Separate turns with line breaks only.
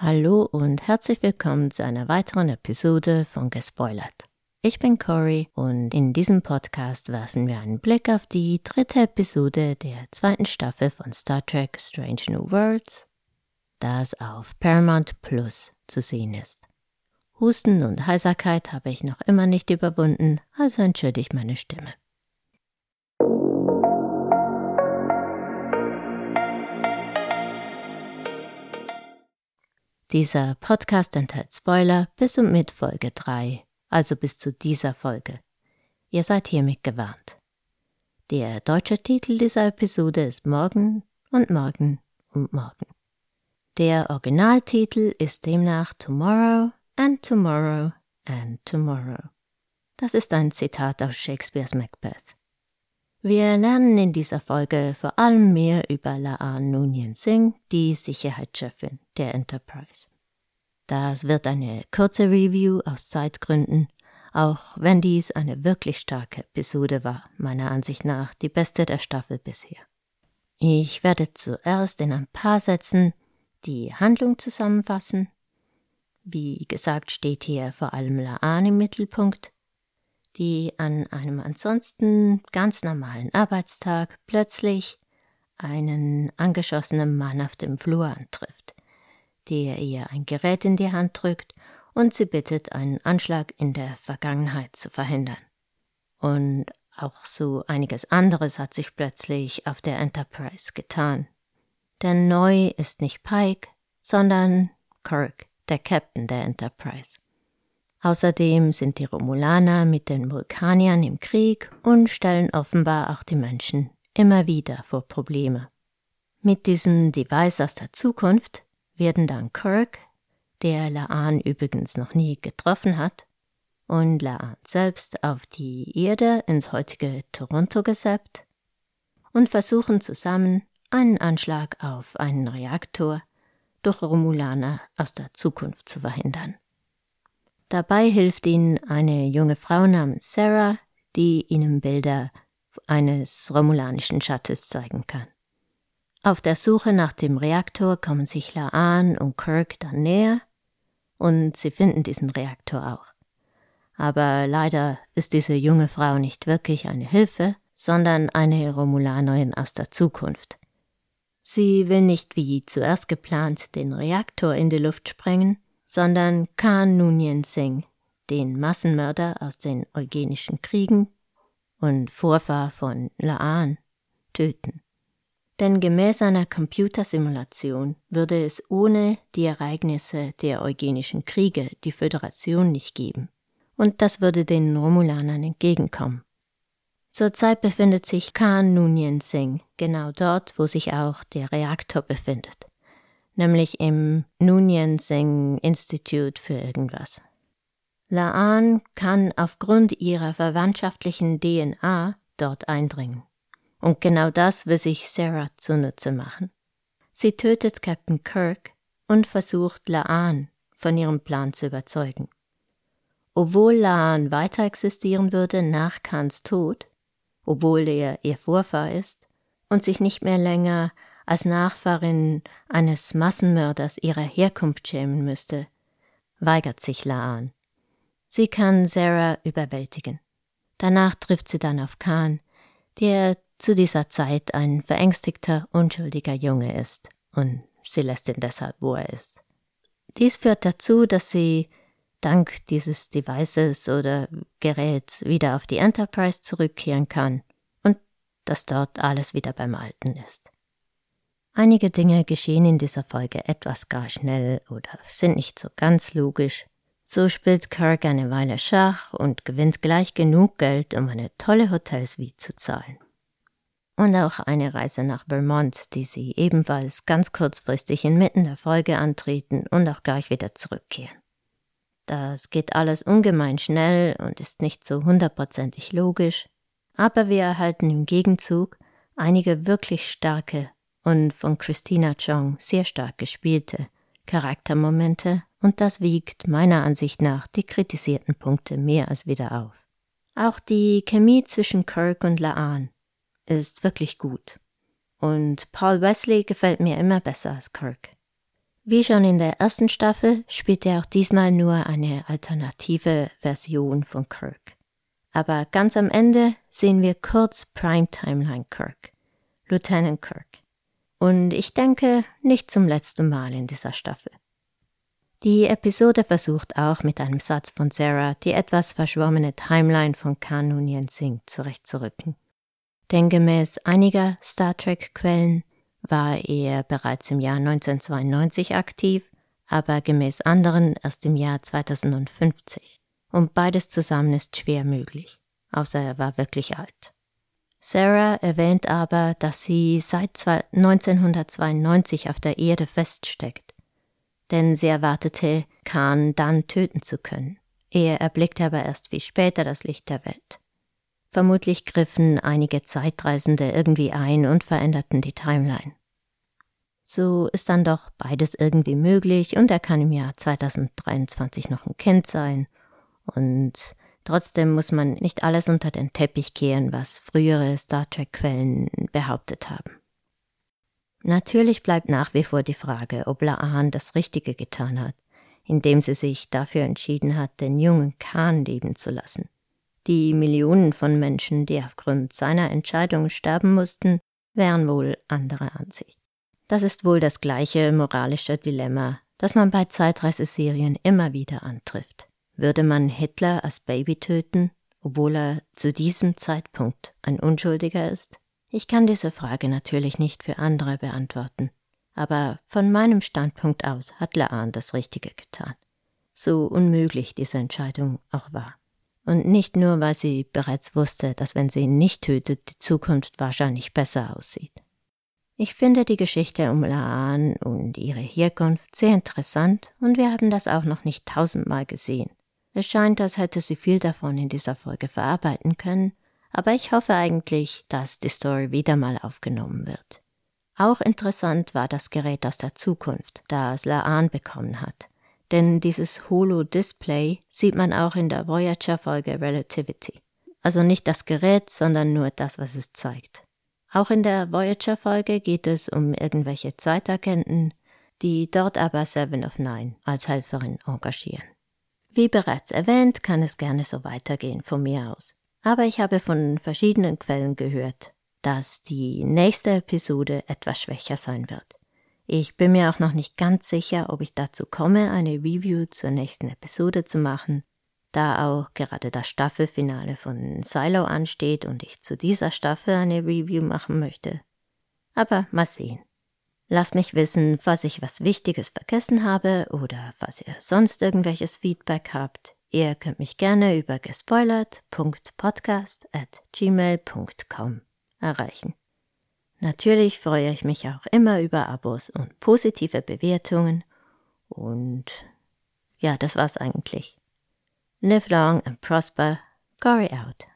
Hallo und herzlich willkommen zu einer weiteren Episode von Gespoilert. Ich bin Cory und in diesem Podcast werfen wir einen Blick auf die dritte Episode der zweiten Staffel von Star Trek Strange New Worlds, das auf Paramount Plus zu sehen ist. Husten und Heiserkeit habe ich noch immer nicht überwunden, also entschuldige meine Stimme. Dieser Podcast enthält Spoiler bis und mit Folge 3, also bis zu dieser Folge. Ihr seid hiermit gewarnt. Der deutsche Titel dieser Episode ist Morgen und Morgen und Morgen. Der Originaltitel ist demnach Tomorrow and Tomorrow and Tomorrow. Das ist ein Zitat aus Shakespeares Macbeth. Wir lernen in dieser Folge vor allem mehr über Laan Nunien Singh, die Sicherheitschefin der Enterprise. Das wird eine kurze Review aus Zeitgründen, auch wenn dies eine wirklich starke Episode war, meiner Ansicht nach die beste der Staffel bisher. Ich werde zuerst in ein paar Sätzen die Handlung zusammenfassen. Wie gesagt steht hier vor allem Laan im Mittelpunkt, die an einem ansonsten ganz normalen Arbeitstag plötzlich einen angeschossenen Mann auf dem Flur antrifft, der ihr ein Gerät in die Hand drückt und sie bittet, einen Anschlag in der Vergangenheit zu verhindern. Und auch so einiges anderes hat sich plötzlich auf der Enterprise getan. Denn neu ist nicht Pike, sondern Kirk, der Captain der Enterprise. Außerdem sind die Romulaner mit den Vulkaniern im Krieg und stellen offenbar auch die Menschen immer wieder vor Probleme. Mit diesem Device aus der Zukunft werden dann Kirk, der Laan übrigens noch nie getroffen hat, und Laan selbst auf die Erde ins heutige Toronto gesäppt und versuchen zusammen einen Anschlag auf einen Reaktor durch Romulaner aus der Zukunft zu verhindern. Dabei hilft ihnen eine junge Frau namens Sarah, die ihnen Bilder eines romulanischen Schattes zeigen kann. Auf der Suche nach dem Reaktor kommen sich Laan und Kirk dann näher und sie finden diesen Reaktor auch. Aber leider ist diese junge Frau nicht wirklich eine Hilfe, sondern eine Romulanerin aus der Zukunft. Sie will nicht wie zuerst geplant den Reaktor in die Luft sprengen, sondern Khan Nunien Singh, den Massenmörder aus den Eugenischen Kriegen und Vorfahr von Laan, töten. Denn gemäß einer Computersimulation würde es ohne die Ereignisse der Eugenischen Kriege die Föderation nicht geben. Und das würde den Romulanern entgegenkommen. Zurzeit befindet sich Khan Nunien Singh genau dort, wo sich auch der Reaktor befindet nämlich im Nunien Singh Institute für irgendwas. Laan kann aufgrund ihrer verwandtschaftlichen DNA dort eindringen. Und genau das will sich Sarah zunutze machen. Sie tötet Captain Kirk und versucht Laan von ihrem Plan zu überzeugen. Obwohl Laan weiter existieren würde nach Khans Tod, obwohl er ihr Vorfahr ist und sich nicht mehr länger als Nachfahrin eines Massenmörders ihrer Herkunft schämen müsste, weigert sich Laan. Sie kann Sarah überwältigen. Danach trifft sie dann auf Khan, der zu dieser Zeit ein verängstigter, unschuldiger Junge ist, und sie lässt ihn deshalb, wo er ist. Dies führt dazu, dass sie dank dieses Devices oder Geräts wieder auf die Enterprise zurückkehren kann und dass dort alles wieder beim Alten ist. Einige Dinge geschehen in dieser Folge etwas gar schnell oder sind nicht so ganz logisch. So spielt Kirk eine Weile Schach und gewinnt gleich genug Geld, um eine tolle Hotelsuite zu zahlen. Und auch eine Reise nach Vermont, die sie ebenfalls ganz kurzfristig inmitten der Folge antreten und auch gleich wieder zurückkehren. Das geht alles ungemein schnell und ist nicht so hundertprozentig logisch, aber wir erhalten im Gegenzug einige wirklich starke und von Christina Chong sehr stark gespielte Charaktermomente und das wiegt meiner Ansicht nach die kritisierten Punkte mehr als wieder auf. Auch die Chemie zwischen Kirk und Laan ist wirklich gut. Und Paul Wesley gefällt mir immer besser als Kirk. Wie schon in der ersten Staffel spielt er auch diesmal nur eine alternative Version von Kirk. Aber ganz am Ende sehen wir kurz Prime-Timeline Kirk, Lieutenant Kirk. Und ich denke, nicht zum letzten Mal in dieser Staffel. Die Episode versucht auch mit einem Satz von Sarah die etwas verschwommene Timeline von Khan Noonien Singh zurechtzurücken. Denn gemäß einiger Star Trek-Quellen war er bereits im Jahr 1992 aktiv, aber gemäß anderen erst im Jahr 2050. Und beides zusammen ist schwer möglich, außer er war wirklich alt. Sarah erwähnt aber, dass sie seit 1992 auf der Erde feststeckt denn sie erwartete, Khan dann töten zu können. Er erblickte aber erst viel später das Licht der Welt. Vermutlich griffen einige Zeitreisende irgendwie ein und veränderten die Timeline. So ist dann doch beides irgendwie möglich und er kann im Jahr 2023 noch ein Kind sein und trotzdem muss man nicht alles unter den Teppich kehren, was frühere Star Trek Quellen behauptet haben. Natürlich bleibt nach wie vor die Frage, ob Laan das Richtige getan hat, indem sie sich dafür entschieden hat, den jungen Khan leben zu lassen. Die Millionen von Menschen, die aufgrund seiner Entscheidung sterben mussten, wären wohl anderer Ansicht. Das ist wohl das gleiche moralische Dilemma, das man bei Zeitreiseserien immer wieder antrifft. Würde man Hitler als Baby töten, obwohl er zu diesem Zeitpunkt ein Unschuldiger ist? Ich kann diese Frage natürlich nicht für andere beantworten, aber von meinem Standpunkt aus hat Laan das Richtige getan. So unmöglich diese Entscheidung auch war. Und nicht nur, weil sie bereits wusste, dass wenn sie ihn nicht tötet, die Zukunft wahrscheinlich besser aussieht. Ich finde die Geschichte um Laan und ihre Herkunft sehr interessant und wir haben das auch noch nicht tausendmal gesehen. Es scheint, als hätte sie viel davon in dieser Folge verarbeiten können aber ich hoffe eigentlich, dass die Story wieder mal aufgenommen wird. Auch interessant war das Gerät aus der Zukunft, das Laan bekommen hat. Denn dieses Holo-Display sieht man auch in der Voyager-Folge Relativity. Also nicht das Gerät, sondern nur das, was es zeigt. Auch in der Voyager-Folge geht es um irgendwelche Zeitagenten, die dort aber Seven of Nine als Helferin engagieren. Wie bereits erwähnt, kann es gerne so weitergehen von mir aus. Aber ich habe von verschiedenen Quellen gehört, dass die nächste Episode etwas schwächer sein wird. Ich bin mir auch noch nicht ganz sicher, ob ich dazu komme, eine Review zur nächsten Episode zu machen, da auch gerade das Staffelfinale von Silo ansteht und ich zu dieser Staffel eine Review machen möchte. Aber mal sehen. Lasst mich wissen, falls ich was Wichtiges vergessen habe oder falls ihr sonst irgendwelches Feedback habt. Ihr könnt mich gerne über gespoilert.podcast at gmail.com erreichen. Natürlich freue ich mich auch immer über Abos und positive Bewertungen. Und ja, das war's eigentlich. Live long and prosper. Gory out.